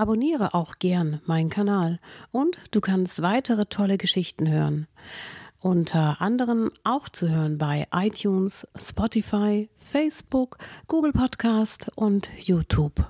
Abonniere auch gern meinen Kanal und du kannst weitere tolle Geschichten hören. Unter anderem auch zu hören bei iTunes, Spotify, Facebook, Google Podcast und YouTube.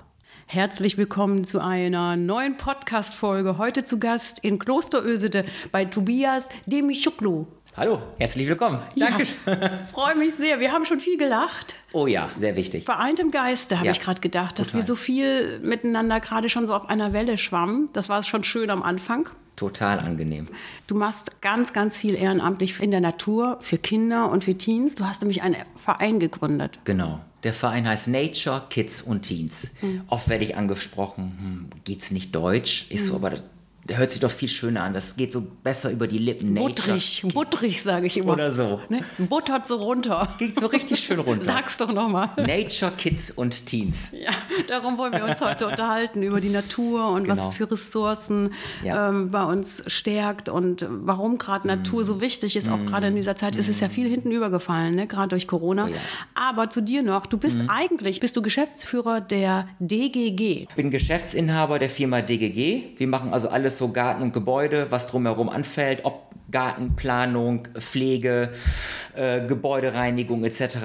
Herzlich willkommen zu einer neuen Podcast-Folge. Heute zu Gast in Klosterösede bei Tobias Demischuklu. Hallo, herzlich willkommen. Danke. Ja, freue mich sehr. Wir haben schon viel gelacht. Oh ja, sehr wichtig. Vereint im Geiste, habe ja, ich gerade gedacht, dass total. wir so viel miteinander gerade schon so auf einer Welle schwammen. Das war schon schön am Anfang. Total angenehm. Du machst ganz, ganz viel ehrenamtlich in der Natur, für Kinder und für Teens. Du hast nämlich einen Verein gegründet. Genau. Der Verein heißt Nature, Kids und Teens. Mhm. Oft werde ich angesprochen, hm, es nicht Deutsch? Ich so, mhm. aber der hört sich doch viel schöner an. Das geht so besser über die Lippen. Butterig, butterig sage ich immer. Oder so. Ne? Buttert so runter. Geht so richtig schön runter. Sag's doch nochmal. Nature, Kids und Teens. Ja, darum wollen wir uns heute unterhalten, über die Natur und genau. was es für Ressourcen ja. ähm, bei uns stärkt und warum gerade Natur mm. so wichtig ist. Auch mm. gerade in dieser Zeit mm. ist es ja viel hinten übergefallen, ne? gerade durch Corona. Oh ja. Aber zu dir noch, du bist eigentlich, bist du Geschäftsführer der DGG. Ich bin Geschäftsinhaber der Firma DGG. Wir machen also alles alles so Garten und Gebäude, was drumherum anfällt, ob Gartenplanung, Pflege, äh, Gebäudereinigung etc.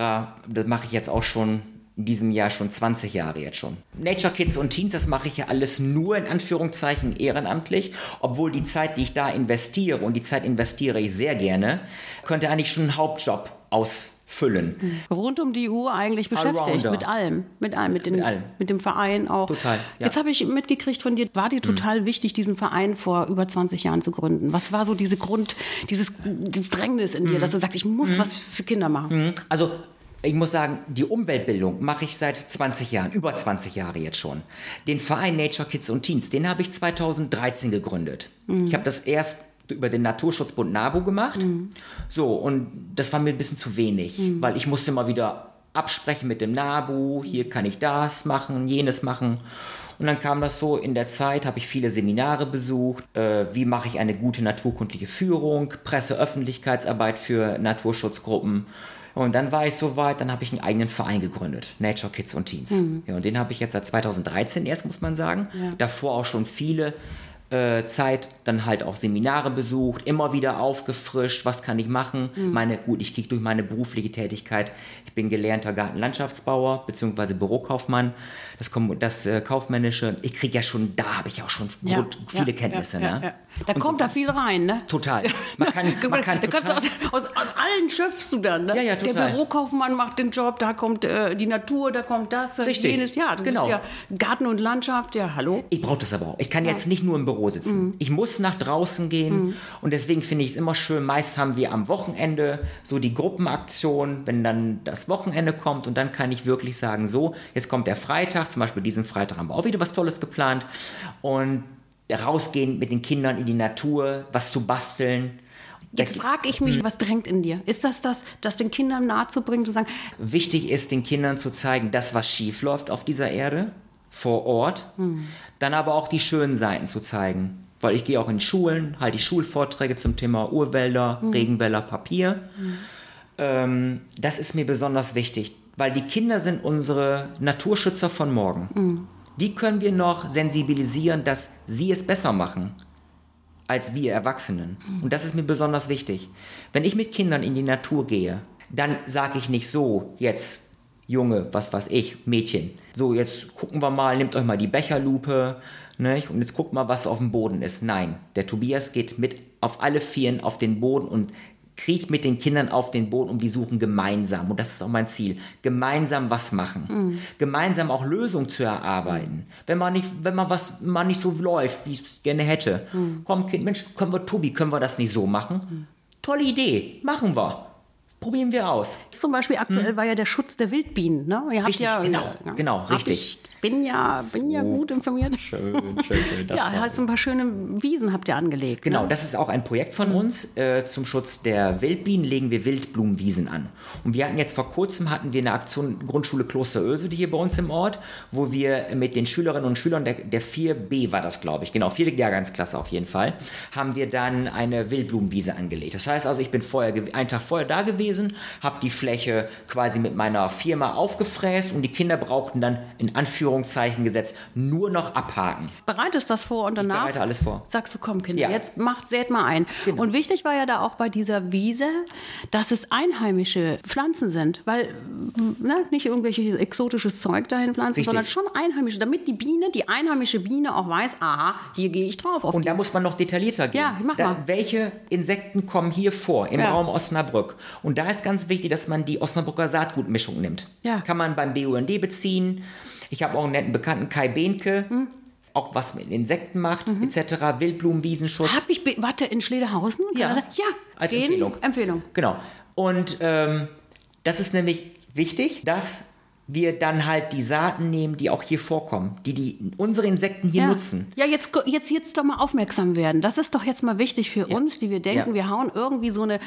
Das mache ich jetzt auch schon in diesem Jahr schon 20 Jahre jetzt schon. Nature Kids und Teens, das mache ich ja alles nur in Anführungszeichen ehrenamtlich, obwohl die Zeit, die ich da investiere, und die Zeit investiere ich sehr gerne, könnte eigentlich schon ein Hauptjob aus füllen. Rund um die Uhr eigentlich beschäftigt, mit allem, mit allem, mit, den, mit, allem. mit dem Verein auch. Total. Ja. Jetzt habe ich mitgekriegt von dir, war dir total mhm. wichtig, diesen Verein vor über 20 Jahren zu gründen. Was war so diese Grund, dieses, dieses Drängnis in dir, mhm. dass du sagst, ich muss mhm. was für Kinder machen? Mhm. Also ich muss sagen, die Umweltbildung mache ich seit 20 Jahren, über 20 Jahre jetzt schon. Den Verein Nature Kids und Teens, den habe ich 2013 gegründet. Mhm. Ich habe das erst über den Naturschutzbund NABU gemacht. Mhm. So, und das war mir ein bisschen zu wenig, mhm. weil ich musste mal wieder absprechen mit dem NABU, hier kann ich das machen, jenes machen. Und dann kam das so in der Zeit, habe ich viele Seminare besucht, äh, wie mache ich eine gute naturkundliche Führung, Presse, Öffentlichkeitsarbeit für Naturschutzgruppen. Und dann war ich soweit, dann habe ich einen eigenen Verein gegründet, Nature Kids und Teens. Mhm. Ja, und den habe ich jetzt seit 2013 erst, muss man sagen. Ja. Davor auch schon viele Zeit dann halt auch Seminare besucht, immer wieder aufgefrischt, was kann ich machen. Mhm. Meine, gut, ich kriege durch meine berufliche Tätigkeit, ich bin gelernter Gartenlandschaftsbauer bzw. Bürokaufmann, das, das äh, Kaufmännische, ich kriege ja schon, da habe ich auch schon ja, gut, viele ja, Kenntnisse. Ja, ne? Da und kommt so, da viel rein, ne? Total. Man kann, man kann da total, aus, aus, aus, allen schöpfst du dann, ne? Ja, ja, total. Der Bürokaufmann macht den Job, da kommt äh, die Natur, da kommt das, Richtig. jenes. Ja, du genau. bist ja Garten und Landschaft, ja, hallo? Ich brauche das aber auch. Ich kann ja. jetzt nicht nur im Büro sitzen. Mhm. Ich muss nach draußen gehen mhm. und deswegen finde ich es immer schön, meist haben wir am Wochenende so die Gruppenaktion, wenn dann das Wochenende kommt und dann kann ich wirklich sagen, so, jetzt kommt der Freitag, zum Beispiel diesen Freitag haben wir auch wieder was Tolles geplant und rausgehen mit den Kindern in die Natur, was zu basteln. Jetzt frage ich mich, hm. was drängt in dir? Ist das das, das den Kindern nahezubringen, zu sagen? Wichtig ist, den Kindern zu zeigen, das, was schief läuft auf dieser Erde, vor Ort. Hm. Dann aber auch die schönen Seiten zu zeigen. Weil ich gehe auch in Schulen, halte die Schulvorträge zum Thema Urwälder, hm. Regenwälder, Papier. Hm. Ähm, das ist mir besonders wichtig, weil die Kinder sind unsere Naturschützer von morgen. Die können wir noch sensibilisieren, dass sie es besser machen als wir Erwachsenen. Und das ist mir besonders wichtig. Wenn ich mit Kindern in die Natur gehe, dann sage ich nicht so, jetzt Junge, was weiß ich, Mädchen. So, jetzt gucken wir mal, nehmt euch mal die Becherlupe ne, und jetzt guckt mal, was auf dem Boden ist. Nein, der Tobias geht mit auf alle Vieren auf den Boden und kriecht mit den Kindern auf den Boden und wir suchen gemeinsam, und das ist auch mein Ziel, gemeinsam was machen. Mhm. Gemeinsam auch Lösungen zu erarbeiten. Mhm. Wenn man nicht, wenn man was mal nicht so läuft, wie ich es gerne hätte. Mhm. Komm, Kind, Mensch, können wir, Tobi, können wir das nicht so machen? Tolle Idee, machen wir. Probieren wir aus. Zum Beispiel aktuell war ja der Schutz der Wildbienen. Ne? Ihr habt Richtig, ja, genau, ja, genau, richtig. Ich bin ja, bin ja gut informiert. Schön, schön, schön. Ja, heißt ein paar schöne Wiesen habt ihr angelegt. Genau, Ne? das ist auch ein Projekt von uns. Äh, zum Schutz der Wildbienen legen wir Wildblumenwiesen an. Und wir hatten jetzt vor kurzem hatten wir eine Aktion Grundschule Klosteröse, die hier bei uns im Ort, wo wir mit den Schülerinnen und Schülern der, der 4B war das, glaube ich, genau, vierte Jahrgangsklasse auf jeden Fall, haben wir dann eine Wildblumenwiese angelegt. Das heißt also, ich bin vorher einen Tag vorher da gewesen, habe die Fläche quasi mit meiner Firma aufgefräst und die Kinder brauchten dann in Anführungszeichen gesetzt nur noch abhaken. Bereitest das vor und danach bereite alles vor. sagst du, komm Kinder, Ja. jetzt macht, sät mal ein. Genau. Und wichtig war ja da auch bei dieser Wiese, dass es einheimische Pflanzen sind, weil ne, nicht irgendwelches exotisches Zeug dahin pflanzen, Richtig. sondern schon einheimische, damit die Biene, die einheimische Biene auch weiß, aha, hier gehe ich drauf. Auf Und die. da muss man noch detaillierter gehen. Ja, mach da, mal. Welche Insekten kommen hier vor im Ja. Raum Osnabrück? Und da ist ganz wichtig, dass man die Osnabrücker Saatgutmischung nimmt. Ja. Kann man beim BUND beziehen. Ich habe auch einen netten Bekannten, Kai Behnke, Hm. auch was mit Insekten macht, etc. Wildblumenwiesenschutz. Hab ich, warte, in Schlederhausen? Kann Ja. sein? ja, Als Empfehlung. Empfehlung. Genau. Und ähm, das ist nämlich wichtig, dass wir dann halt die Saaten nehmen, die auch hier vorkommen, die, die unsere Insekten hier ja. nutzen. Ja, jetzt, jetzt, jetzt doch mal aufmerksam werden. Das ist doch jetzt mal wichtig für uns, die wir denken, Ja. wir hauen irgendwie so eine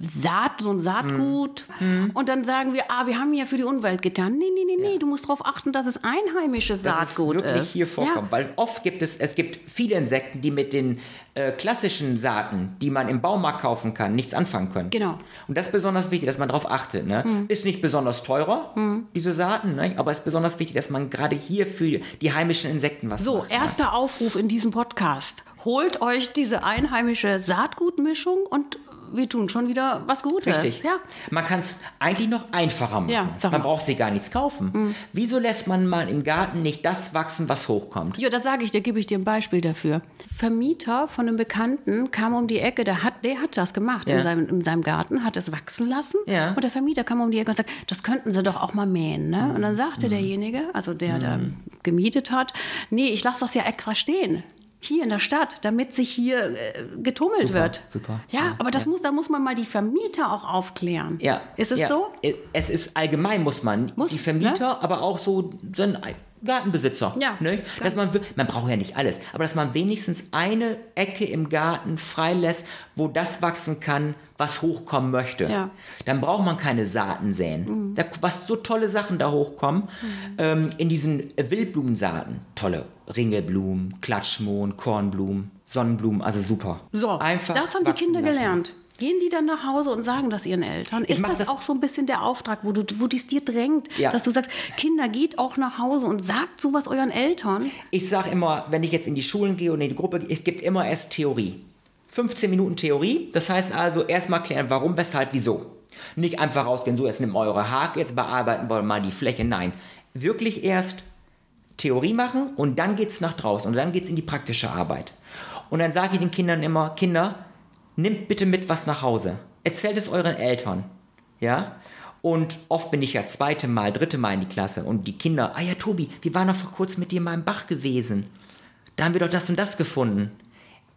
Saat, so ein Saatgut Mhm. und dann sagen wir, ah, wir haben ja für die Umwelt getan. Nee, nee, nee, nee, du musst darauf achten, dass es einheimisches dass es Saatgut wirklich ist. hier vorkommt. Weil oft gibt es, es gibt viele Insekten, die mit den äh, klassischen Saaten, die man im Baumarkt kaufen kann, nichts anfangen können. Genau. Und das ist besonders wichtig, dass man darauf achtet. Ne? Ist nicht besonders teurer, diese Saaten, ne? aber es ist besonders wichtig, dass man gerade hier für die heimischen Insekten was So, macht. erster Aufruf in diesem Podcast. Holt euch diese einheimische Saatgutmischung und wir tun schon wieder was Gutes. Richtig. Ja. Man kann es eigentlich noch einfacher machen. Ja, man. Mhm. braucht sich gar nichts kaufen. Wieso lässt man mal im Garten nicht das wachsen, was hochkommt? Ja, das sage ich dir, gebe ich dir ein Beispiel dafür. Vermieter von einem Bekannten kam um die Ecke, der hat, der hat das gemacht Ja. in, seinem, in seinem Garten, hat es wachsen lassen. Ja. Und der Vermieter kam um die Ecke und sagte, das könnten sie doch auch mal mähen. Ne? Und dann sagte derjenige, also der, der gemietet hat, nee, ich lasse das ja extra stehen. Hier in der Stadt, damit sich hier äh, getummelt Super, wird. super. Ja, Ja, aber das ja. muss, da muss man mal die Vermieter auch aufklären. Ja. Ist es ja. so? Es ist allgemein, muss man. Muss, die Vermieter, aber auch so, so ein Gartenbesitzer. Ja. Ne? Dass man, man braucht ja nicht alles, aber dass man wenigstens eine Ecke im Garten freilässt, wo das wachsen kann, was hochkommen möchte. Ja. Dann braucht man keine Saaten säen. Da, was so tolle Sachen da hochkommen, ähm, in diesen Wildblumensaaten. Tolle Ringelblumen, Klatschmohn, Kornblumen, Sonnenblumen, also super. So, Einfach das haben die Kinder lassen. gelernt. Gehen die dann nach Hause und sagen das ihren Eltern? Ist das, das- auch so ein bisschen der Auftrag, wo du, wo dies dir drängt, Ja. dass du sagst, Kinder, geht auch nach Hause und sagt sowas euren Eltern? Ich sage immer, wenn ich jetzt in die Schulen gehe und in die Gruppe gehe, es gibt immer erst Theorie. 15 Minuten Theorie, das heißt also erstmal klären, warum, weshalb, wieso. Nicht einfach rausgehen, so jetzt nimm eure Hake, jetzt bearbeiten wir mal die Fläche. Nein, wirklich erst Theorie machen und dann geht's nach draußen und dann geht's in die praktische Arbeit. Und dann sage ich den Kindern immer, Kinder, nimmt bitte mit was nach Hause. Erzählt es euren Eltern. Ja? Und oft bin ich ja zweite Mal, dritte Mal in die Klasse und die Kinder, ah ja, Tobi, wir waren doch vor kurzem mit dir mal im Bach gewesen. Da haben wir doch das und das gefunden.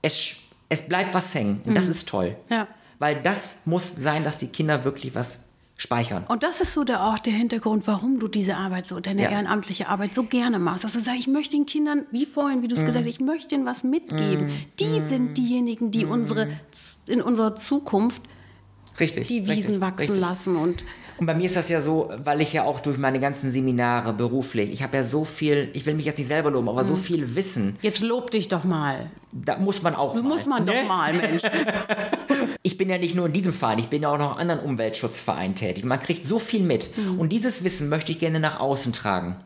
Es, es bleibt was hängen und das ist toll. Ja. Weil das muss sein, dass die Kinder wirklich was speichern. Und das ist so der, auch der Hintergrund, warum du diese Arbeit so, deine Ja. ehrenamtliche Arbeit so gerne machst. Dass du sagst, ich möchte den Kindern, wie vorhin, wie du es Mhm. gesagt hast, ich möchte ihnen was mitgeben. Die sind diejenigen, die unsere, in unserer Zukunft Richtig. die Wiesen richtig, wachsen richtig. lassen und Und bei mir ist das ja so, weil ich ja auch durch meine ganzen Seminare beruflich, ich habe ja so viel, ich will mich jetzt nicht selber loben, aber so Mhm. viel Wissen, jetzt lob dich doch mal. da muss man auch mal. Muss man ne? doch mal, Mensch. Ich bin ja nicht nur in diesem Verein, ich bin ja auch noch in anderen Umweltschutzvereinen tätig. Man kriegt so viel mit. Mhm. Und dieses Wissen möchte ich gerne nach außen tragen.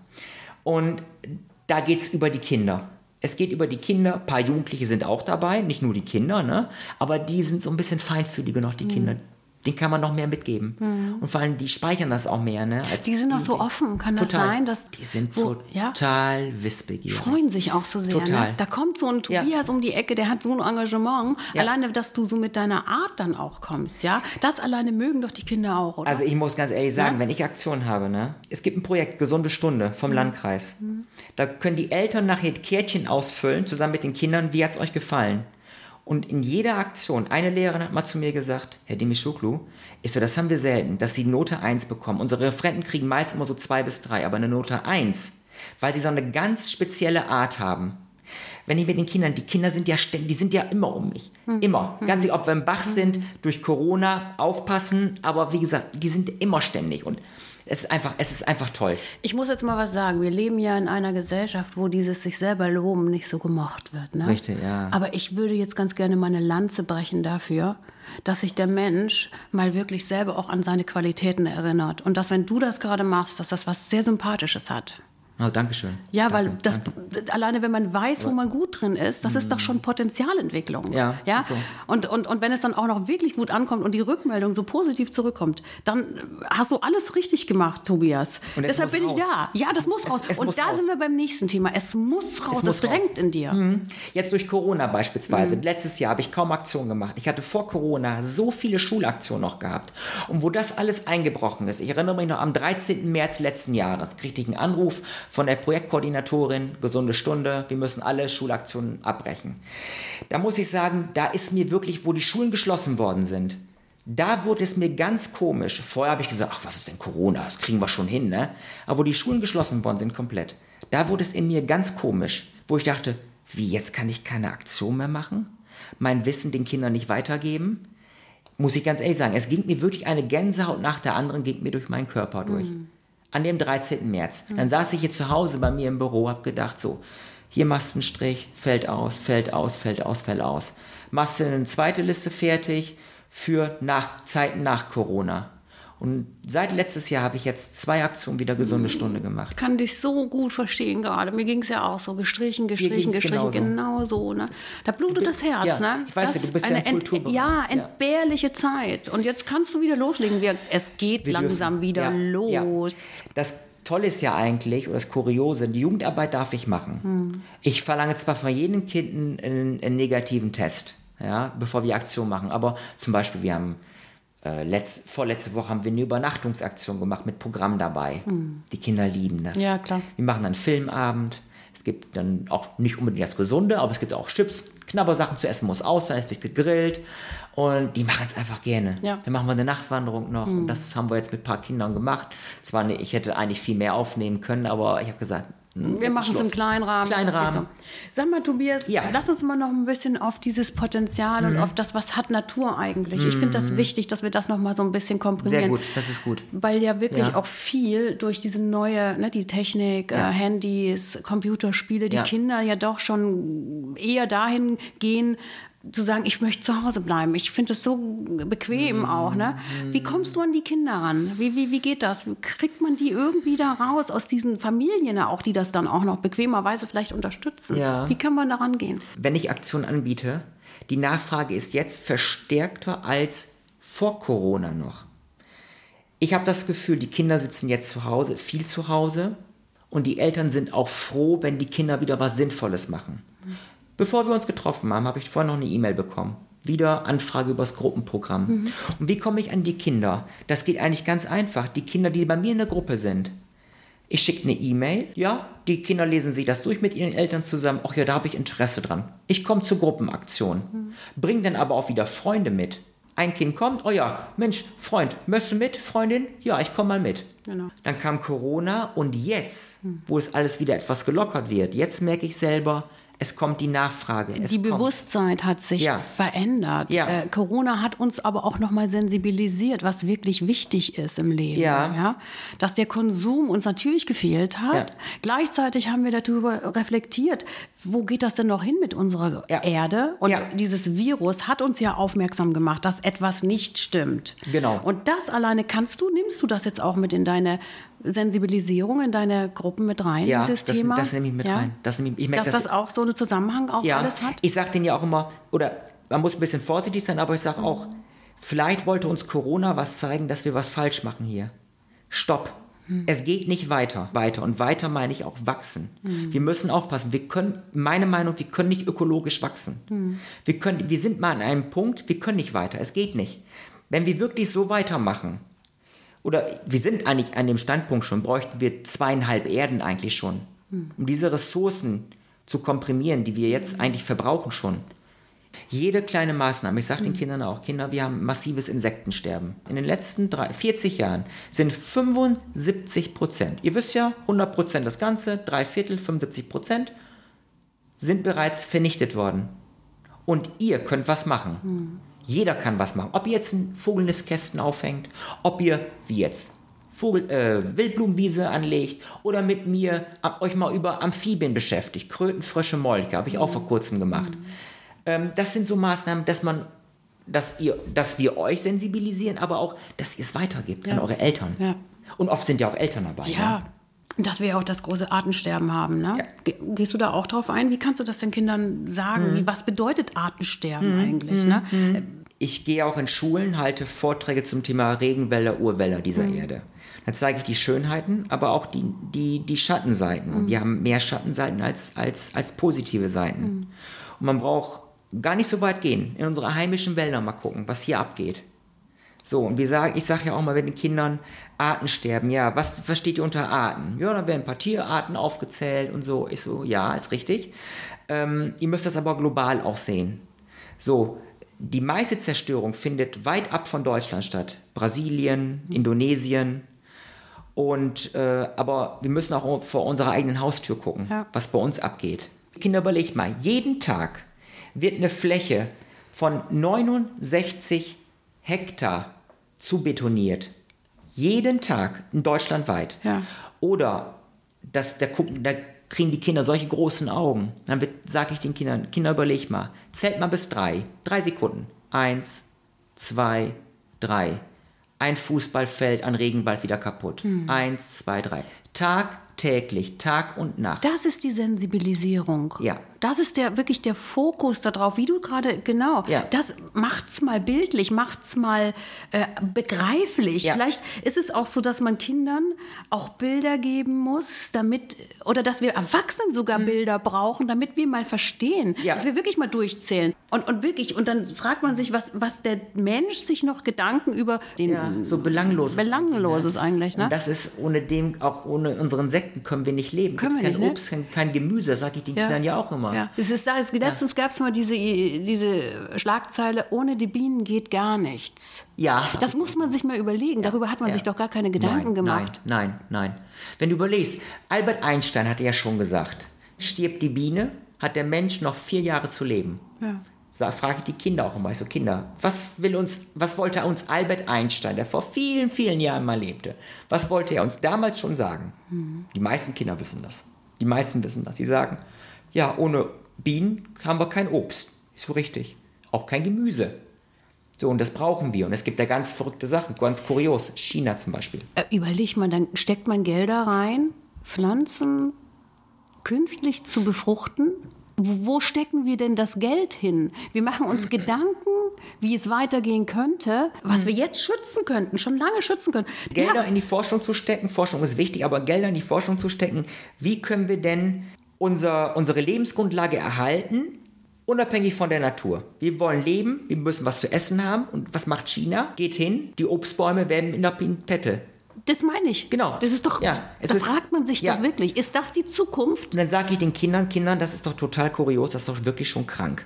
Und da geht es über die Kinder. Es geht über die Kinder, ein paar Jugendliche sind auch dabei, nicht nur die Kinder, ne? aber die sind so ein bisschen feinfühliger noch, die Mhm. Kinder. Den kann man noch mehr mitgeben. Und vor allem, die speichern das auch mehr. Ne? Als Die sind auch so offen. Kann das Total. sein, dass Die sind wo- ja? total wissbegierig. freuen sich auch so sehr. Total. Ne? Da kommt so ein Ja. Tobias um die Ecke, der hat so ein Engagement. Ja. Alleine, dass du so mit deiner Art dann auch kommst, ja. Das alleine mögen doch die Kinder auch, oder? Also ich muss ganz ehrlich sagen, Ja? wenn ich Aktion habe, ne, es gibt ein Projekt Gesunde Stunde Mhm. vom Landkreis. Da können die Eltern nachher Kärtchen ausfüllen, zusammen mit den Kindern, wie hat es euch gefallen? Und in jeder Aktion, eine Lehrerin hat mal zu mir gesagt, Herr Demischuklu, ist so, das haben wir selten, dass sie Note 1 bekommen. Unsere Referenten kriegen meist immer so 2 bis 3, aber eine Note 1, weil sie so eine ganz spezielle Art haben. Wenn ich mit den Kindern, die Kinder sind ja ständig, die sind ja immer um mich. Immer. Ganz egal, ob wir im Bach sind, durch Corona, aufpassen, aber wie gesagt, die sind immer ständig. Und es ist einfach, es ist einfach toll. Ich muss jetzt mal was sagen. Wir leben ja in einer Gesellschaft, wo dieses sich selber loben nicht so gemocht wird. Ne? Richtig, ja. Aber ich würde jetzt ganz gerne meine Lanze brechen dafür, dass sich der Mensch mal wirklich selber auch an seine Qualitäten erinnert. Und dass, wenn du das gerade machst, dass das was sehr Sympathisches hat. Oh, Dankeschön. Ja, Danke, weil das danke. alleine, wenn man weiß, wo man gut drin ist, das ist doch schon Potenzialentwicklung. Ja, ja? so. Und, und, und wenn es dann auch noch wirklich gut ankommt und die Rückmeldung so positiv zurückkommt, dann hast du alles richtig gemacht, Tobias. Und es Deshalb bin ich raus. da. Ja, das Es muss raus. es- es und muss da raus. sind wir beim nächsten Thema. Es muss raus. Es muss drängt raus. in dir. Jetzt durch Corona beispielsweise. Mhm. Letztes Jahr habe ich kaum Aktionen gemacht. Ich hatte vor Corona so viele Schulaktionen noch gehabt. Und wo das alles eingebrochen ist, ich erinnere mich noch am 13. März letzten Jahres, kriegte ich einen Anruf von der Projektkoordinatorin, gesunde Stunde, wir müssen alle Schulaktionen abbrechen. Da muss ich sagen, da ist mir wirklich, wo die Schulen geschlossen worden sind, da wurde es mir ganz komisch. Vorher habe ich gesagt, ach, was ist denn Corona? Das kriegen wir schon hin, ne? Aber wo die Schulen geschlossen worden sind, komplett, da wurde es in mir ganz komisch, wo ich dachte, wie, jetzt kann ich keine Aktion mehr machen? Mein Wissen den Kindern nicht weitergeben? Muss ich ganz ehrlich sagen, es ging mir wirklich eine Gänsehaut nach der anderen, ging mir durch meinen Körper durch. An dem 13. März. Dann saß ich hier zu Hause bei mir im Büro, hab gedacht, so, hier machst du einen Strich, fällt aus, fällt aus, fällt aus, fällt aus. Machst du eine zweite Liste fertig für nach, Zeiten nach Corona. Und seit letztes Jahr habe ich jetzt zwei Aktionen wieder gesunde Stunde gemacht. Ich kann dich so gut verstehen gerade. Mir ging es ja auch so. Gestrichen, gestrichen, gestrichen. Genau so. Ne? Da blutet das Herz. ja, ne? ich weiß das ja, du bist ja ent- Kulturbereich. Ja, Ja. entbehrliche Zeit. Und jetzt kannst du wieder loslegen. Wir, es geht Wir langsam dürfen- wieder ja, los. Ja. Das Tolle ist ja eigentlich, oder das Kuriose, die Jugendarbeit darf ich machen. Hm. Ich verlange zwar von jedem Kind einen, einen, einen negativen Test, ja, bevor wir Aktion machen, aber zum Beispiel, wir haben äh, letzt, vorletzte Woche haben wir eine Übernachtungsaktion gemacht mit Programm dabei. Die Kinder lieben das. Ja, klar. Wir machen dann Filmabend. Es gibt dann auch nicht unbedingt das Gesunde, aber es gibt auch Chips, Knabbersachen zu essen muss aus sein, es wird gegrillt und die machen es einfach gerne. Ja. Dann machen wir eine Nachtwanderung noch Mhm. und das haben wir jetzt mit ein paar Kindern gemacht. Zwar ich hätte eigentlich viel mehr aufnehmen können, aber ich habe gesagt, Wir jetzt ist machen es im kleinen Rahmen. Kleinen Rahmen. Geht so. Sag mal, Tobias, Ja. Mhm. lass uns mal noch ein bisschen auf dieses Potenzial und auf das, was hat Natur eigentlich. Ich finde das wichtig, dass wir das noch mal so ein bisschen komprimieren. Sehr gut, das ist gut. Weil ja wirklich Ja. auch viel durch diese neue, ne, die Technik, äh, Handys, Computerspiele, die Ja. Kinder ja doch schon eher dahin gehen, zu sagen, ich möchte zu Hause bleiben. Ich finde das so bequem Mhm. auch. Ne? Wie kommst du an die Kinder ran? Wie, wie, wie geht das? Kriegt man die irgendwie da raus aus diesen Familien auch, die das dann auch noch bequemerweise vielleicht unterstützen? Ja. Wie kann man da rangehen? Wenn ich Aktionen anbiete, die Nachfrage ist jetzt verstärkter als vor Corona noch. Ich habe das Gefühl, die Kinder sitzen jetzt zu Hause, viel zu Hause, und die Eltern sind auch froh, wenn die Kinder wieder was Sinnvolles machen. Bevor wir uns getroffen haben, habe ich vorhin noch eine E-Mail bekommen. Wieder Anfrage übers Gruppenprogramm. Und wie komme ich an die Kinder? Das geht eigentlich ganz einfach. Die Kinder, die bei mir in der Gruppe sind, ich schicke eine E-Mail, ja, die Kinder lesen sich das durch mit ihren Eltern zusammen. Ach ja, da habe ich Interesse dran. Ich komme zur Gruppenaktion. Bring dann aber auch wieder Freunde mit. Ein Kind kommt, oh ja, Mensch, Freund, möchtest du mit, Freundin? Ja, ich komme mal mit. Genau. Dann kam Corona und jetzt, wo es alles wieder etwas gelockert wird, jetzt merke ich selber, es kommt die Nachfrage. Die kommt. Bewusstsein hat sich Ja. verändert. Ja. Äh, Corona hat uns aber auch noch mal sensibilisiert, was wirklich wichtig ist im Leben. Ja. Dass der Konsum uns natürlich gefehlt hat. Ja. Gleichzeitig haben wir darüber reflektiert, wo geht das denn noch hin mit unserer Ja. Erde? Und Ja. dieses Virus hat uns ja aufmerksam gemacht, dass etwas nicht stimmt. Genau. Und das alleine kannst du, nimmst du das jetzt auch mit in deine Sensibilisierung, in deine Gruppen mit rein, Ja, dieses das, Thema? das nehme ich mit Ja? rein. Das nehme ich, ich merke, Dass das auch so einen Zusammenhang auch ja, alles hat? Ich sage denen ja auch immer, oder man muss ein bisschen vorsichtig sein, aber ich sage auch, vielleicht wollte uns Corona was zeigen, dass wir was falsch machen hier. Stopp. Es geht nicht weiter, weiter und weiter meine ich auch wachsen. Wir müssen aufpassen. Wir können, meine Meinung, wir können nicht ökologisch wachsen. Wir können, wir sind mal an einem Punkt, wir können nicht weiter. Es geht nicht. Wenn wir wirklich so weitermachen, oder wir sind eigentlich an dem Standpunkt schon, bräuchten wir zweieinhalb Erden eigentlich schon, um diese Ressourcen zu komprimieren, die wir jetzt eigentlich verbrauchen schon. Jede kleine Maßnahme, ich sage den Kindern auch, Kinder, wir haben massives Insektensterben. In den letzten drei, 40 Jahren sind 75 Prozent, ihr wisst ja, 100 Prozent das Ganze, drei Viertel, 75 Prozent, sind bereits vernichtet worden. Und ihr könnt was machen. Jeder kann was machen. Ob ihr jetzt ein Vogelnistkästen aufhängt, ob ihr, wie jetzt, Vogel, äh, Wildblumenwiese anlegt oder mit mir ab, euch mal über Amphibien beschäftigt. Kröten, Frösche, Molke, habe ich auch vor kurzem gemacht. Mhm. Ähm, das sind so Maßnahmen, dass man dass, ihr, dass wir euch sensibilisieren, aber auch, dass ihr es weitergibt ja. an eure Eltern. Ja. Und oft sind ja auch Eltern dabei. Ja, ne? dass wir ja auch das große Artensterben haben. Ne? Ja. Gehst du da auch drauf ein? Wie kannst du das den Kindern sagen? Mhm. Wie, was bedeutet Artensterben mhm. eigentlich? Ne? Mhm. Ich gehe auch in Schulen, halte Vorträge zum Thema Regenwälder, Urwälder dieser mhm. Erde. Da zeige ich die Schönheiten, aber auch die, die, die Schattenseiten. Mhm. Wir haben mehr Schattenseiten als, als, als positive Seiten. Mhm. Und man braucht gar nicht so weit gehen, in unsere heimischen Wälder mal gucken, was hier abgeht. So, und wir sagen, ich sage ja auch mal, wenn den Kindern Arten sterben, ja, was versteht ihr unter Arten? Ja, dann werden ein paar Tierarten aufgezählt und so. Ich so, ja, ist richtig. Ähm, ihr müsst das aber global auch sehen. So, die meiste Zerstörung findet weit ab von Deutschland statt. Brasilien, Indonesien, und, äh, aber wir müssen auch vor unserer eigenen Haustür gucken, ja. was bei uns abgeht. Kinder, überlegt mal, jeden Tag wird eine Fläche von 69 Hektar zu betoniert. Jeden Tag in Deutschland weit. Ja. Oder das, da, gucken, da kriegen die Kinder solche großen Augen. Dann sage ich den Kindern, Kinder, überleg mal, zählt mal bis drei. Drei Sekunden. Eins, zwei, drei ein Fußballfeld an Regenwald wieder kaputt. Hm. Eins, zwei, drei. Tagtäglich, Tag und Nacht. Das ist die Sensibilisierung. Ja. Das ist der wirklich der Fokus darauf, wie du gerade genau. Ja. Das macht's mal bildlich, macht's mal äh, begreiflich. Ja. Vielleicht ist es auch so, dass man Kindern auch Bilder geben muss, damit oder dass wir Erwachsenen sogar hm. Bilder brauchen, damit wir mal verstehen, ja. dass wir wirklich mal durchzählen und, und wirklich und dann fragt man sich, was was der Mensch sich noch Gedanken über den ja, so belanglos belangloses eigentlich. Ne? Und das ist ohne dem auch ohne unseren Sekten können wir nicht leben. Können wir kein nicht, ne? Obst, ne? kein, kein Gemüse, sage ich den Kindern ja auch immer. Ja. Es ist, es, letztens ja. gab es mal diese, diese Schlagzeile, ohne die Bienen geht gar nichts. Ja. Das muss man sich mal überlegen. Darüber hat man ja. sich doch gar keine Gedanken nein, gemacht. Nein, nein, nein. Wenn du überlegst, Albert Einstein hat ja schon gesagt, stirbt die Biene, hat der Mensch noch vier Jahre zu leben. Ja. Da frage ich die Kinder auch immer, ich so Kinder, was will uns, was wollte uns Albert Einstein, der vor vielen, vielen Jahren mal lebte, was wollte er uns damals schon sagen? Mhm. Die meisten Kinder wissen das. Die meisten wissen das. Sie sagen, ja, ohne Bienen haben wir kein Obst. Ist so richtig. Auch kein Gemüse. So, und das brauchen wir. Und es gibt da ganz verrückte Sachen, ganz kurios. China zum Beispiel. Äh, überleg mal, dann steckt man Gelder rein, Pflanzen künstlich zu befruchten. Wo stecken wir denn das Geld hin? Wir machen uns Gedanken, wie es weitergehen könnte, was wir jetzt schützen könnten, schon lange schützen können. Gelder ja. in die Forschung zu stecken, Forschung ist wichtig, aber Gelder in die Forschung zu stecken, wie können wir denn unser, unsere Lebensgrundlage erhalten, unabhängig von der Natur. Wir wollen leben, wir müssen was zu essen haben. Und was macht China? Geht hin, die Obstbäume werden in der Pinpette. Das meine ich. Genau. Das ist doch, ja, da ist, fragt man sich ja. doch wirklich, ist das die Zukunft? Und dann sage ich den Kindern, Kindern, das ist doch total kurios, das ist doch wirklich schon krank,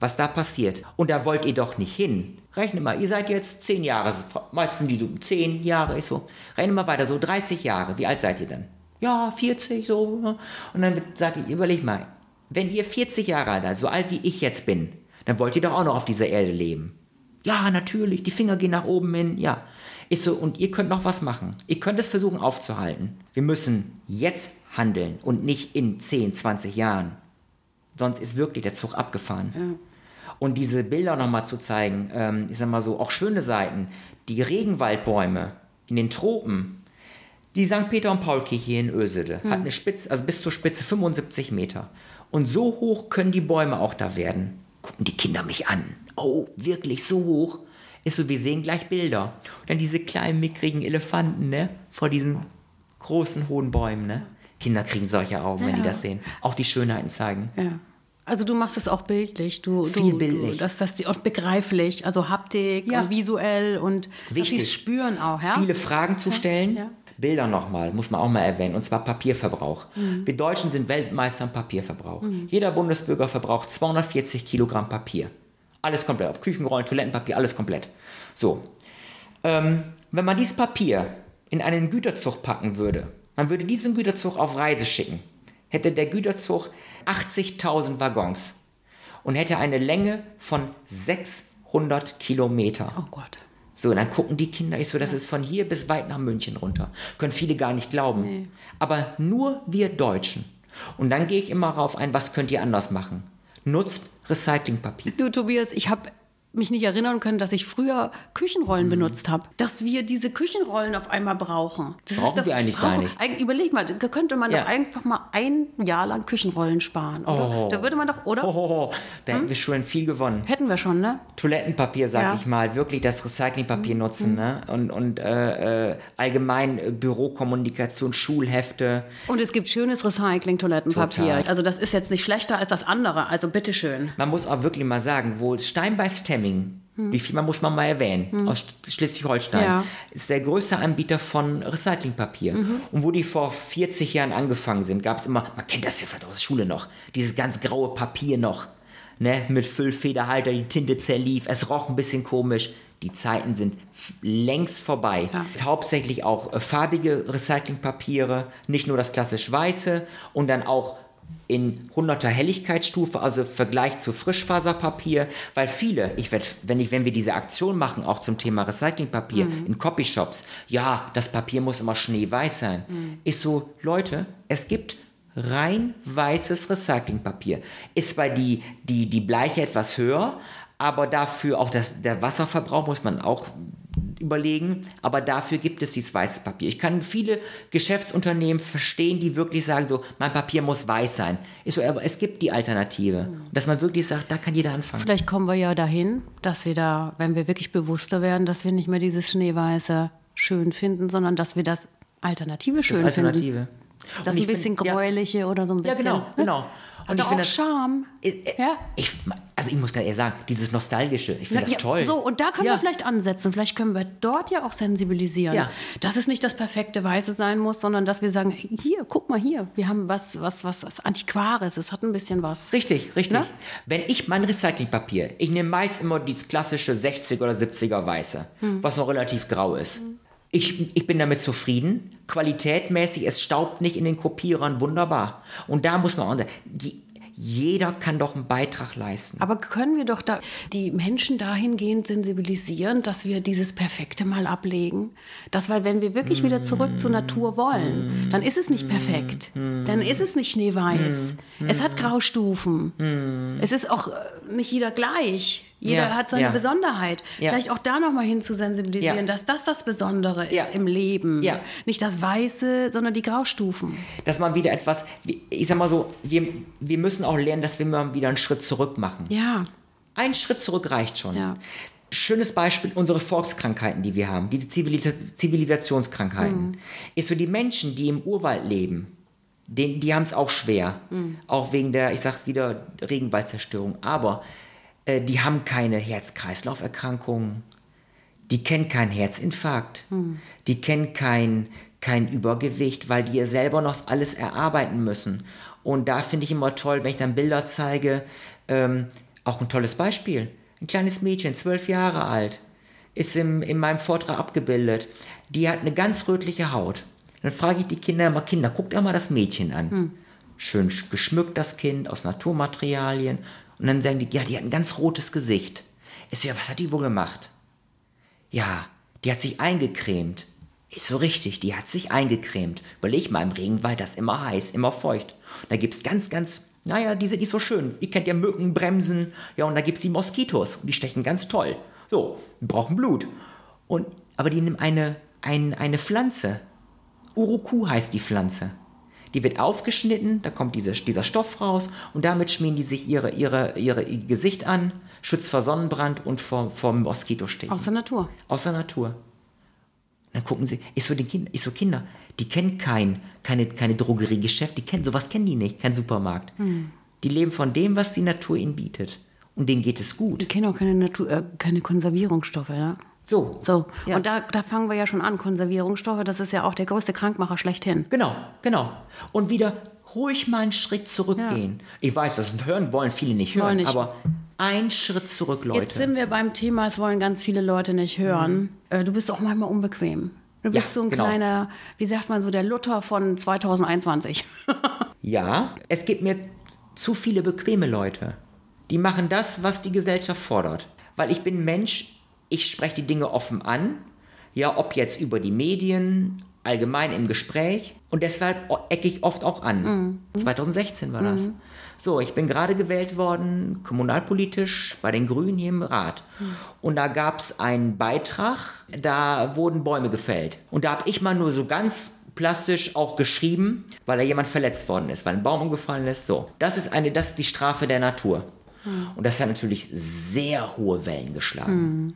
was da passiert. Und da wollt ihr doch nicht hin. Rechne mal, ihr seid jetzt zehn Jahre, meistens die so zehn Jahre, ich so, rechne mal weiter, so 30 Jahre, wie alt seid ihr denn? ja, 40 so. Ne? Und dann sage ich, überleg mal, wenn ihr 40 Jahre alt seid, so alt wie ich jetzt bin, dann wollt ihr doch auch noch auf dieser Erde leben. Ja, natürlich, die Finger gehen nach oben hin, ja. Ich so, und ihr könnt noch was machen. Ihr könnt es versuchen aufzuhalten. Wir müssen jetzt handeln und nicht in 10, 20 Jahren. Sonst ist wirklich der Zug abgefahren. Ja. Und diese Bilder nochmal zu zeigen, ähm, ich sag mal so, auch schöne Seiten, die Regenwaldbäume in den Tropen, die St. Peter und Paul Kirche hier in Ösede hm. hat eine Spitze, also bis zur Spitze 75 Meter. Und so hoch können die Bäume auch da werden. Gucken die Kinder mich an. Oh, wirklich so hoch? Ist so, wir sehen gleich Bilder. Und dann diese kleinen, mickrigen Elefanten, ne? Vor diesen großen, hohen Bäumen, ne? Kinder kriegen solche Augen, ja. wenn die das sehen. Auch die Schönheiten zeigen. Ja. Also du machst es auch bildlich, du, Viel du, bildlich. Du, dass das die, auch begreiflich, also Haptik ja. und visuell und Wichtig. dass spüren auch. Ja? Viele Fragen zu stellen. Ja. Bilder nochmal, muss man auch mal erwähnen, und zwar Papierverbrauch. Mhm. Wir Deutschen sind Weltmeister im Papierverbrauch. Mhm. Jeder Bundesbürger verbraucht 240 Kilogramm Papier. Alles komplett. Ob Küchenrollen, Toilettenpapier, alles komplett. So. Ähm, wenn man dieses Papier in einen Güterzug packen würde, man würde diesen Güterzug auf Reise schicken, hätte der Güterzug 80.000 Waggons und hätte eine Länge von 600 Kilometer. Oh Gott. So, dann gucken die Kinder, ich so, das ist von hier bis weit nach München runter. Können viele gar nicht glauben. Nee. Aber nur wir Deutschen. Und dann gehe ich immer rauf ein, was könnt ihr anders machen? Nutzt Recyclingpapier. Du, Tobias, ich habe mich nicht erinnern können, dass ich früher Mhm. Küchenrollen benutzt habe. Dass wir diese Küchenrollen auf einmal brauchen. Das Brauchen doch- wir eigentlich gar nicht. Eig- Überleg mal, da könnte man Ja. doch einfach mal ein Jahr lang Küchenrollen sparen. Oh. Da würde man doch, oder? Hohoho, da hätten wir schon viel gewonnen. Hätten wir schon, ne? Toilettenpapier, sag Ja. ich mal, wirklich das Recyclingpapier nutzen, ne? Und, und äh, äh, allgemein äh, Bürokommunikation, Schulhefte. Und es gibt schönes Recycling-Toilettenpapier. Total. Also das ist jetzt nicht schlechter als das andere. Also bitteschön. Man muss auch wirklich mal sagen, wo Stein bei Stemming, wie viel man muss man mal erwähnen, aus Schleswig-Holstein, Ja. ist der größte Anbieter von Recyclingpapier. Und wo die vor 40 Jahren angefangen sind, gab es immer, man kennt das ja vielleicht aus der Schule noch, dieses ganz graue Papier noch, ne, mit Füllfederhalter, die Tinte zerlief, es roch ein bisschen komisch. Die Zeiten sind längst vorbei. Ja. Hauptsächlich auch äh, farbige Recyclingpapiere, nicht nur das klassisch weiße und dann auch in 100er Helligkeitsstufe, also im Vergleich zu Frischfaserpapier, weil viele, ich werd, wenn, ich, wenn wir diese Aktion machen, auch zum Thema Recyclingpapier in Copyshops, ja, das Papier muss immer schneeweiß sein. Ist so, Leute, es gibt rein weißes Recyclingpapier. Ist zwar die, die, die Bleiche etwas höher, aber dafür auch das, der Wasserverbrauch muss man auch überlegen, aber dafür gibt es dieses weiße Papier. Ich kann viele Geschäftsunternehmen verstehen, die wirklich sagen so, mein Papier muss weiß sein. Ist so, aber es gibt die Alternative. Dass man wirklich sagt, da kann jeder anfangen. Vielleicht kommen wir ja dahin, dass wir da, wenn wir wirklich bewusster werden, dass wir nicht mehr dieses Schneeweiße schön finden, sondern dass wir das Alternative schön Das Alternative. finden. Das Und ein ich bisschen find- ja. gräuliche oder so ein Ja, bisschen. genau, ne? genau. Und ich finde das- Charme. Äh, äh, Ja. Ich, also ich muss ganz ehrlich sagen, dieses Nostalgische, ich finde Na, das ja, toll. So, und da können Ja. wir vielleicht ansetzen. Vielleicht können wir dort ja auch sensibilisieren, Ja. dass es nicht das perfekte Weiße sein muss, sondern dass wir sagen, hier, guck mal hier, wir haben was, was, was, was Antiquares, es hat ein bisschen was. Richtig, richtig. Ne? Wenn ich mein Recyclingpapier, ich nehme meist immer dieses klassische 60er oder 70er Weiße, Hm. was noch relativ grau ist. Ich, ich bin damit zufrieden. Qualitätmäßig, es staubt nicht in den Kopierern, wunderbar. Und da muss man auch sagen, je- jeder kann doch einen Beitrag leisten. Aber können wir doch da die Menschen dahingehend sensibilisieren, dass wir dieses Perfekte mal ablegen? Das, weil wenn wir wirklich wieder zurück zur Natur wollen, dann ist es nicht perfekt. Dann ist es nicht schneeweiß. Es hat Graustufen. Es ist auch äh, nicht jeder gleich. Jeder Ja, hat seine ja. Besonderheit. Ja. Vielleicht auch da nochmal hin zu sensibilisieren, Ja. dass das das Besondere ist im Leben. Nicht das Weiße, sondern die Graustufen. Dass man wieder etwas, ich sag mal so, wir, wir müssen auch lernen, dass wir mal wieder einen Schritt zurück machen. Ja. Ein Schritt zurück reicht schon. Ja. Schönes Beispiel, unsere Volkskrankheiten, die wir haben, diese Zivilisa Zivilisationskrankheiten. Ist so, die Menschen, die im Urwald leben, den, die haben es auch schwer. Auch wegen der, ich sag's wieder, Regenwaldzerstörung. Aber die haben keine Herz-Kreislauf-Erkrankungen. Die kennen keinen Herzinfarkt. Die kennen kein, kein Übergewicht, weil die ja selber noch alles erarbeiten müssen. Und da finde ich immer toll, wenn ich dann Bilder zeige, ähm, auch ein tolles Beispiel. Ein kleines Mädchen, zwölf Jahre alt, ist im, in meinem Vortrag abgebildet. Die hat eine ganz rötliche Haut. Dann frage ich die Kinder immer, Kinder, guckt ihr mal das Mädchen an. Schön sch- geschmückt das Kind aus Naturmaterialien. Und dann sagen die, ja, die hat ein ganz rotes Gesicht. Ich so, ja, was hat die wohl gemacht? Ja, die hat sich eingecremt. Ist so richtig, die hat sich eingecremt. Überleg mal, im Regenwald, das ist immer heiß, immer feucht. Und da gibt's ganz, ganz, naja, die sind nicht so schön. Ihr kennt ja Mücken, Bremsen, ja, und da gibt's die Moskitos. Und die stechen ganz toll. So, die brauchen Blut. Und, aber die nehmen eine, ein, eine Pflanze. Uruku heißt die Pflanze. Die wird aufgeschnitten, da kommt diese, dieser Stoff raus und damit schmieren die sich ihre, ihre, ihre, ihr Gesicht an, schützt vor Sonnenbrand und vor, vor Moskitostichen. Aus der Natur. Aus der Natur. Dann gucken sie, ich so, den kind, ich so Kinder, die kennen kein, keine, keine Drogeriegeschäft, die kennen, sowas kennen die nicht, kein Supermarkt. Die leben von dem, was die Natur ihnen bietet. Und denen geht es gut. Die kennen auch keine, Natur, äh, keine Konservierungsstoffe, ne? So. So, Ja. und da, da fangen wir ja schon an. Konservierungsstoffe, das ist ja auch der größte Krankmacher schlechthin. Genau, genau. Und wieder ruhig mal einen Schritt zurückgehen. Ich weiß, das hören wollen viele nicht hören, nicht. aber ein Schritt zurück, Leute. Jetzt sind wir beim Thema, es wollen ganz viele Leute nicht hören. Mhm. Du bist auch manchmal unbequem. Du bist ja, so ein genau. kleiner, wie sagt man so, der Luther von 2021. ja, es gibt mir zu viele bequeme Leute. Die machen das, was die Gesellschaft fordert. Weil ich bin Mensch, ich spreche die Dinge offen an. Ja, ob jetzt über die Medien, allgemein im Gespräch. Und deshalb ecke ich oft auch an. Mhm. 2016 war das. Mhm. So, ich bin gerade gewählt worden, kommunalpolitisch bei den Grünen hier im Rat. Mhm. Und da gab es einen Beitrag, da wurden Bäume gefällt. Und da habe ich mal nur so ganz plastisch auch geschrieben, weil da jemand verletzt worden ist, weil ein Baum umgefallen ist. So, das ist eine, das ist die Strafe der Natur. Mhm. Und das hat natürlich sehr hohe Wellen geschlagen.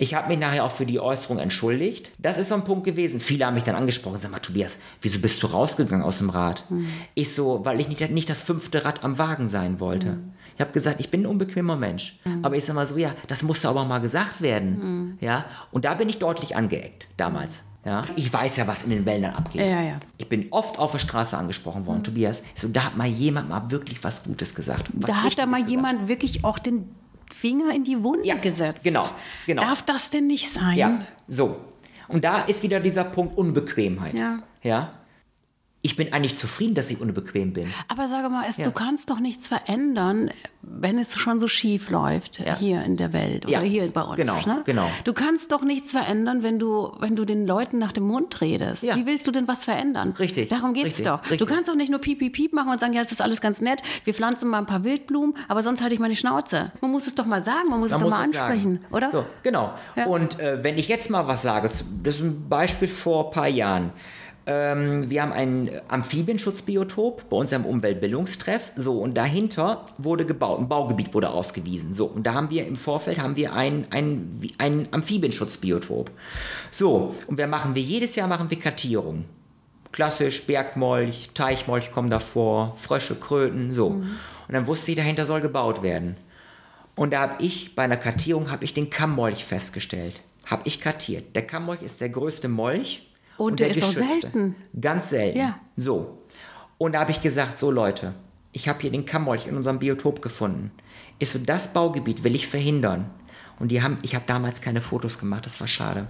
Ich habe mich nachher auch für die Äußerung entschuldigt. Das ist so ein Punkt gewesen. Viele haben mich dann angesprochen, sag mal, Tobias, wieso bist du rausgegangen aus dem Rad? Mhm. Ich so, weil ich nicht, nicht das fünfte Rad am Wagen sein wollte. Mhm. Ich habe gesagt, ich bin ein unbequemer Mensch. Mhm. Aber ich sag mal so, ja, das musste aber mal gesagt werden. Mhm. Ja? Und da bin ich deutlich angeeckt damals. Ja? Ich weiß ja, was in den Wäldern abgeht. Ja, ja. Ich bin oft auf der Straße angesprochen worden, mhm. Tobias. So, da hat mal jemand mal wirklich was Gutes gesagt. Was da hat da mal gesagt. jemand wirklich auch den Finger in die Wunde ja, gesetzt. Genau, genau. Darf das denn nicht sein? Ja, so. Und da ist wieder dieser Punkt Unbequemheit. Ja. ja? Ich bin eigentlich zufrieden, dass ich unbequem bin. Aber sage mal, es, ja. du kannst doch nichts verändern, wenn es schon so schief läuft ja. hier in der Welt oder ja. hier bei uns. Genau, ne? genau. Du kannst doch nichts verändern, wenn du, wenn du den Leuten nach dem Mund redest. Wie willst du denn was verändern? Richtig. Darum geht es doch. Richtig. Du kannst doch nicht nur piep, piep, piep machen und sagen, ja, es ist alles ganz nett, wir pflanzen mal ein paar Wildblumen, aber sonst halte ich meine Schnauze. Man muss es doch mal sagen, man muss man es doch mal ansprechen, sagen. oder? So, genau. Und äh, wenn ich jetzt mal was sage, das ist ein Beispiel vor ein paar Jahren, ähm, wir haben ein Amphibienschutzbiotop bei unserem Umweltbildungstreff. So, und dahinter wurde gebaut, ein Baugebiet wurde ausgewiesen. So, und da haben wir im Vorfeld haben wir ein, ein, ein Amphibienschutzbiotop. So, und wir machen wir jedes Jahr machen wir Kartierung. Klassisch, Bergmolch, Teichmolch kommen davor, Frösche, Kröten, so. Mhm. Und dann wusste ich, dahinter soll gebaut werden. Und da habe ich bei einer Kartierung habe ich den Kammmolch festgestellt. Habe ich kartiert. Der Kammmolch ist der größte Molch und, und der, der ist auch selten. Ganz selten. Ja. So. Und da habe ich gesagt, so Leute, ich habe hier den Kammmolch in unserem Biotop gefunden. Ist so, das Baugebiet will ich verhindern. Und die haben, ich habe damals keine Fotos gemacht, das war schade.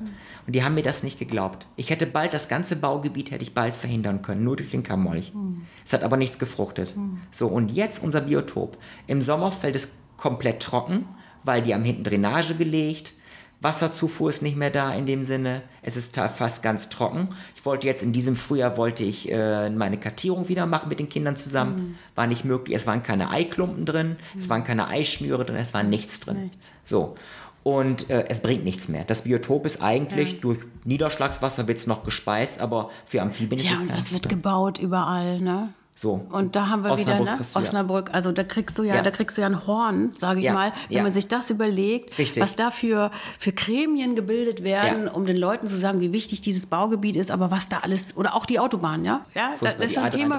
Und die haben mir das nicht geglaubt. Ich hätte bald das ganze Baugebiet hätte ich bald verhindern können, nur durch den Kammmolch. Mhm. Es hat aber nichts gefruchtet. Mhm. So und jetzt unser Biotop. Im Sommer fällt es komplett trocken, weil die haben hinten Drainage gelegt. Wasserzufuhr ist nicht mehr da in dem Sinne. Es ist fast ganz trocken. Ich wollte jetzt in diesem Frühjahr wollte ich äh, meine Kartierung wieder machen mit den Kindern zusammen. Mhm. War nicht möglich. Es waren keine Eiklumpen drin, mhm. es waren keine Eischnüre drin, es war nichts drin. Nichts. So. Und äh, es bringt nichts mehr. Das Biotop ist eigentlich ja. durch Niederschlagswasser wird es noch gespeist, aber für Amphibien ja, ist es Ja, und das wird gebaut überall, ne? So. Und da haben wir Osnabrück wieder, ne? Osnabrück, also da kriegst du ja, ja. da kriegst du ja ein Horn, sage ich ja. mal, wenn ja. man sich das überlegt, Richtig. was da für, für Gremien gebildet werden, um den Leuten zu sagen, wie wichtig dieses Baugebiet ist, aber was da alles, oder auch die Autobahn, ja? ja das ist ein Thema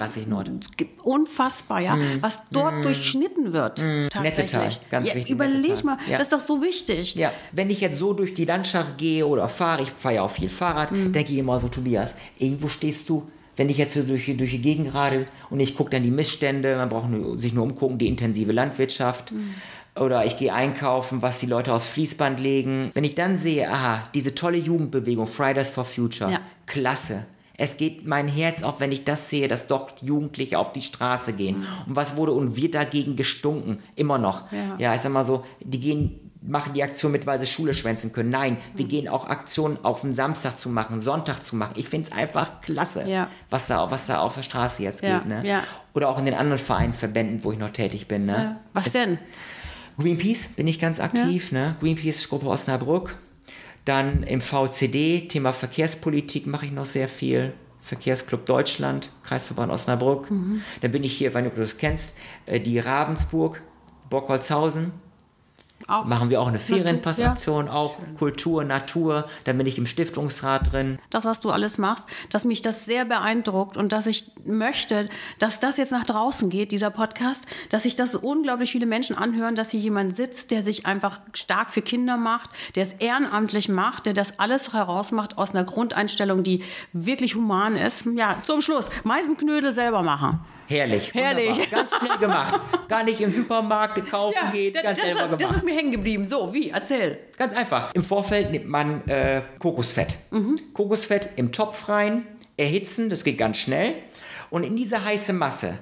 unfassbar, ja, mm. was dort mm. durchschnitten wird. Mm. Nettetal, ganz wichtig. Überleg Nettetal. mal, das ist doch so wichtig. Ja, wenn ich jetzt so durch die Landschaft gehe oder fahre, ich fahre ja auch viel Fahrrad, mm. denke ich immer so, Tobias, irgendwo stehst du wenn ich jetzt so durch, durch die Gegend radel und ich gucke dann die Missstände, man braucht nur, sich nur umgucken, die intensive Landwirtschaft. Mhm. Oder ich gehe einkaufen, was die Leute aus Fließband legen. Wenn ich dann sehe, aha, diese tolle Jugendbewegung, Fridays for Future, ja. klasse. Es geht mein Herz auf, wenn ich das sehe, dass dort Jugendliche auf die Straße gehen. Mhm. Und was wurde und wird dagegen gestunken? Immer noch. Ja, ja ich sag mal so, die gehen machen die Aktion mit, weil sie Schule schwänzen können. Nein, wir mhm. gehen auch Aktionen auf den Samstag zu machen, Sonntag zu machen. Ich finde es einfach klasse, ja. was, da, was da auf der Straße jetzt ja, geht. Ne? Ja. Oder auch in den anderen Vereinen, Verbänden, wo ich noch tätig bin. Ne? Was es, denn? Greenpeace bin ich ganz aktiv. Ne? Greenpeace Gruppe Osnabrück. Dann im VCD, Thema Verkehrspolitik mache ich noch sehr viel. Verkehrsclub Deutschland, Kreisverband Osnabrück. Mhm. Dann bin ich hier, wenn du das kennst, äh, die Ravensburg, Bockholzhausen auch Machen wir auch eine Ferienpassaktion, ja. auch Kultur, Natur, da bin ich im Stiftungsrat drin. Das, was du alles machst, dass mich das sehr beeindruckt und dass ich möchte, dass das jetzt nach draußen geht, dieser Podcast, dass sich das unglaublich viele Menschen anhören, dass hier jemand sitzt, der sich einfach stark für Kinder macht, der es ehrenamtlich macht, der das alles herausmacht aus einer Grundeinstellung, die wirklich human ist. Ja, zum Schluss, Meisenknödel selber machen. Herrlich. Herrlich. Wunderbar. Ganz schnell gemacht. Gar nicht im Supermarkt kaufen Ja, geht, das, ganz das, selber das gemacht. ist mir hängen geblieben. So, wie? Erzähl. Ganz einfach. Im Vorfeld nimmt man äh, Kokosfett. Kokosfett im Topf rein, erhitzen, das geht ganz schnell. Und in diese heiße Masse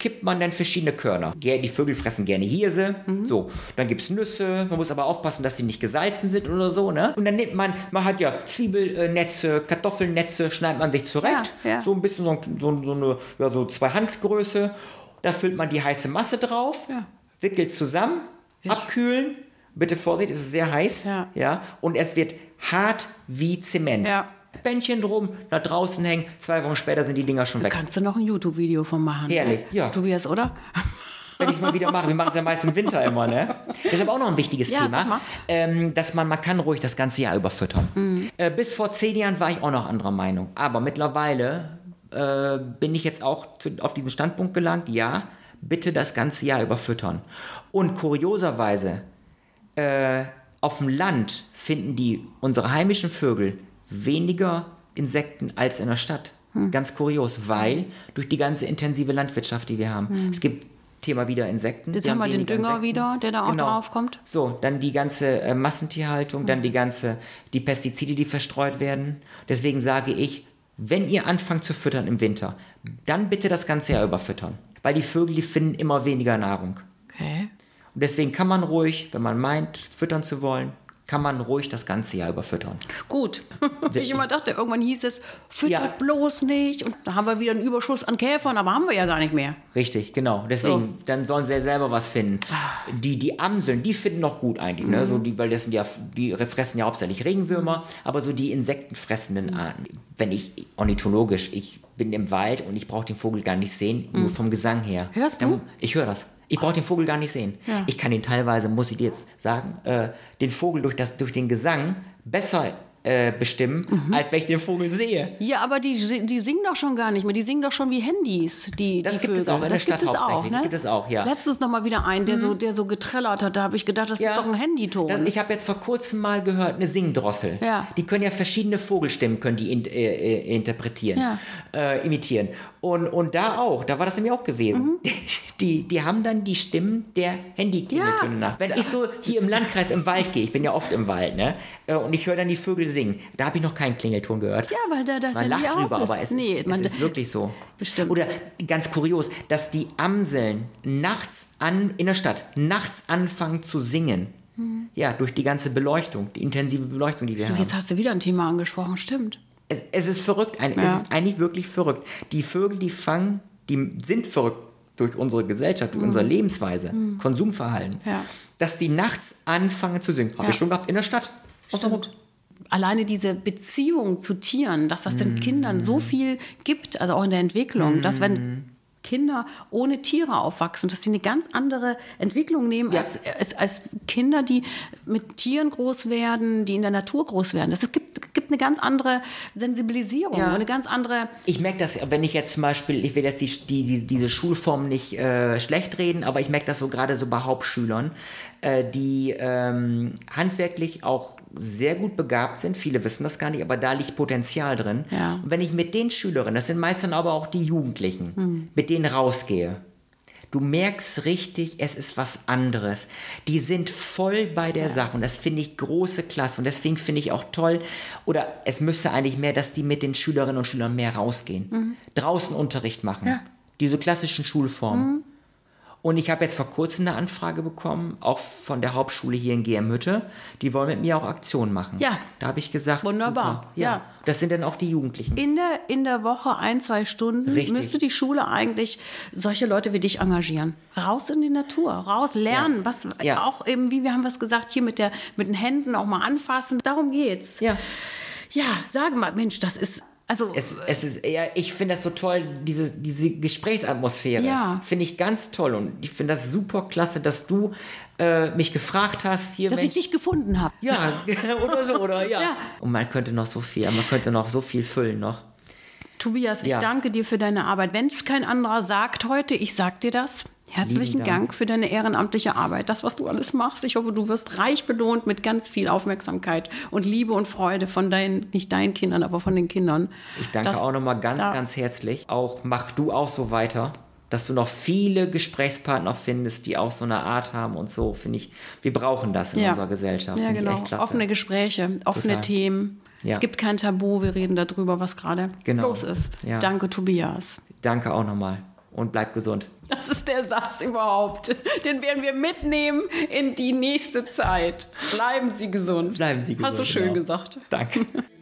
kippt man dann verschiedene Körner. Die Vögel fressen gerne Hirse. So, dann gibt es Nüsse. Man muss aber aufpassen, dass die nicht gesalzen sind oder so. Ne? Und dann nimmt man, man hat ja Zwiebelnetze, Kartoffelnetze, schneidet man sich zurecht. Ja, ja. So ein bisschen so, so, so eine, ja, so zwei Handgröße. Da füllt man die heiße Masse drauf, wickelt zusammen, abkühlen. Bitte Vorsicht, es ist sehr heiß. Ja. Ja, und es wird hart wie Zement. Ja. Bändchen drum, nach draußen hängen. Zwei Wochen später sind die Dinger schon weg. Kannst du noch ein YouTube-Video von machen? Herrlich, ne? ja. Tobias, oder? Wenn ich es mal wieder mache. Wir machen es ja meist im Winter immer, ne? Das ist aber auch noch ein wichtiges Ja. Thema. Ähm, dass man, man kann ruhig das ganze Jahr überfüttern. Mhm. Äh, bis vor zehn Jahren war ich auch noch anderer Meinung. Aber mittlerweile äh, bin ich jetzt auch zu, auf diesen Standpunkt gelangt, ja, bitte das ganze Jahr überfüttern. Und kurioserweise, äh, auf dem Land finden die unsere heimischen Vögel weniger Insekten als in der Stadt. Hm. Ganz kurios, weil durch die ganze intensive Landwirtschaft, die wir haben, es gibt Thema wieder Insekten. Hm. Jetzt wir haben wir den Dünger Insekten. wieder, der da auch Genau. drauf kommt. So, dann die ganze äh, Massentierhaltung, dann die ganze, die Pestizide, die verstreut werden. Deswegen sage ich, wenn ihr anfangt zu füttern im Winter, dann bitte das ganze Jahr überfüttern. Weil die Vögel, die finden immer weniger Nahrung. Okay. Und deswegen kann man ruhig, wenn man meint, füttern zu wollen, kann man ruhig das ganze Jahr überfüttern. Gut. ich immer dachte, irgendwann hieß es, füttert Ja. bloß nicht. Und da haben wir wieder einen Überschuss an Käfern, aber haben wir ja gar nicht mehr. Richtig, genau. Deswegen, dann sollen sie ja selber was finden. Die, die Amseln, die finden noch gut eigentlich, ne? So die, weil das sind ja, die fressen ja hauptsächlich Regenwürmer, aber so die insektenfressenden Arten. Wenn ich ornithologisch, ich bin im Wald und ich brauche den Vogel gar nicht sehen, nur vom Gesang her. Hörst Dann- du? Ich höre das. Ich brauche den Vogel gar nicht sehen. Ja. Ich kann ihn teilweise, muss ich dir jetzt sagen, äh, den Vogel durch, das, durch den Gesang besser äh, bestimmen, Mhm. als wenn ich den Vogel sehe. Ja, aber die, die singen doch schon gar nicht mehr. Die singen doch schon wie Handys. Die, Das die gibt es Vögel. auch in der das Stadt gibt es auch, hauptsächlich. ne? Gibt es auch, ja. Mhm. Letztens noch mal wieder einen, der, so, der so getrellert hat. Da habe ich gedacht, das ist doch ein Handyton. Das, ich habe jetzt vor kurzem mal gehört, eine Singdrossel. Ja. Die können ja verschiedene Vogelstimmen können die in, äh, äh, interpretieren, Ja. äh, imitieren. Und, und da auch, da war das nämlich auch gewesen. Mhm. Die, die haben dann die Stimmen der Handyklingeltöne Ja. nach. Wenn ich so hier im Landkreis im Wald gehe, ich bin ja oft im Wald, ne? äh, Und ich höre dann die Vögel singen. Da habe ich noch keinen Klingelton gehört. ja, weil da das Man Handy lacht drüber, aber es, nee, ist, man, es ist wirklich so. Bestimmt. Oder ganz kurios, dass die Amseln nachts an, in der Stadt nachts anfangen zu singen. Ja, durch die ganze Beleuchtung, die intensive Beleuchtung, die wir haben. Jetzt hast du wieder ein Thema angesprochen, stimmt. Es, es ist verrückt, ein, Ja. es ist eigentlich wirklich verrückt. Die Vögel, die fangen, die sind verrückt durch unsere Gesellschaft, durch unsere Lebensweise, Konsumverhalten, Mhm. Ja. dass die nachts anfangen zu singen. Habe Ja. ich schon gehabt in der Stadt. Der Mund. Alleine diese Beziehung zu Tieren, dass das den Kindern so viel gibt, also auch in der Entwicklung, dass wenn Kinder ohne Tiere aufwachsen, dass sie eine ganz andere Entwicklung nehmen Ja. als, als, als Kinder, die mit Tieren groß werden, die in der Natur groß werden. Das gibt, gibt eine ganz andere Sensibilisierung, Ja. eine ganz andere Ich merke das, wenn ich jetzt zum Beispiel, ich will jetzt die, die, die, diese Schulform nicht äh, schlecht reden, aber ich merke das so gerade so bei Hauptschülern, äh, die ähm, handwerklich auch sehr gut begabt sind. Viele wissen das gar nicht, aber da liegt Potenzial drin. Ja. Und wenn ich mit den Schülerinnen, das sind meist dann aber auch die Jugendlichen, mit denen rausgehe, Du merkst richtig, es ist was anderes. Die sind voll bei der Sache und das finde ich große Klasse und deswegen finde ich auch toll, oder es müsste eigentlich mehr, dass die mit den Schülerinnen und Schülern mehr rausgehen. Draußen Unterricht machen. Ja. Diese klassischen Schulformen. Und ich habe jetzt vor kurzem eine Anfrage bekommen, auch von der Hauptschule hier in GM-Hütte. Die wollen mit mir auch Aktionen machen. Ja. Da habe ich gesagt, Wunderbar. Super. Ja. Ja. Das sind dann auch die Jugendlichen. in der, in der Woche ein, zwei Stunden Richtig. müsste die Schule eigentlich solche Leute wie dich engagieren. Raus in die Natur, raus lernen, Ja. was Ja. auch eben, wie wir haben was gesagt, hier mit, der, mit den Händen auch mal anfassen. Darum geht's. Ja. Ja, sag mal, Mensch, das ist, also, Es, es ist eher, ich finde das so toll, diese, diese Gesprächsatmosphäre. Ja. Finde ich ganz toll und ich finde das super klasse, dass du äh, mich gefragt hast, hier, dass Mensch, ich dich gefunden habe. ja, oder so, oder ja. Ja. Und man könnte noch so viel, man könnte noch so viel füllen noch. Tobias, ich Ja. danke dir für deine Arbeit. Wenn es kein anderer sagt heute, ich sag dir das. Herzlichen Dank. Dank für deine ehrenamtliche Arbeit, das, was du alles machst. Ich hoffe, du wirst reich belohnt mit ganz viel Aufmerksamkeit und Liebe und Freude von deinen, nicht deinen Kindern, aber von den Kindern. Ich danke Das- auch nochmal ganz, da- ganz herzlich. Auch mach du auch so weiter. dass du noch viele Gesprächspartner findest, die auch so eine Art haben und so, finde ich, wir brauchen das in Ja. unserer Gesellschaft. Ja, genau. ich. Offene Gespräche, offene Total. Themen. Ja. Es gibt kein Tabu, wir reden darüber, was gerade Genau. los ist. Ja. Danke, Tobias. Danke auch nochmal und bleib gesund. Das ist der Satz überhaupt. Den werden wir mitnehmen in die nächste Zeit. Bleiben Sie gesund. Bleiben Sie Hast du gesund, schön genau. gesagt. Danke.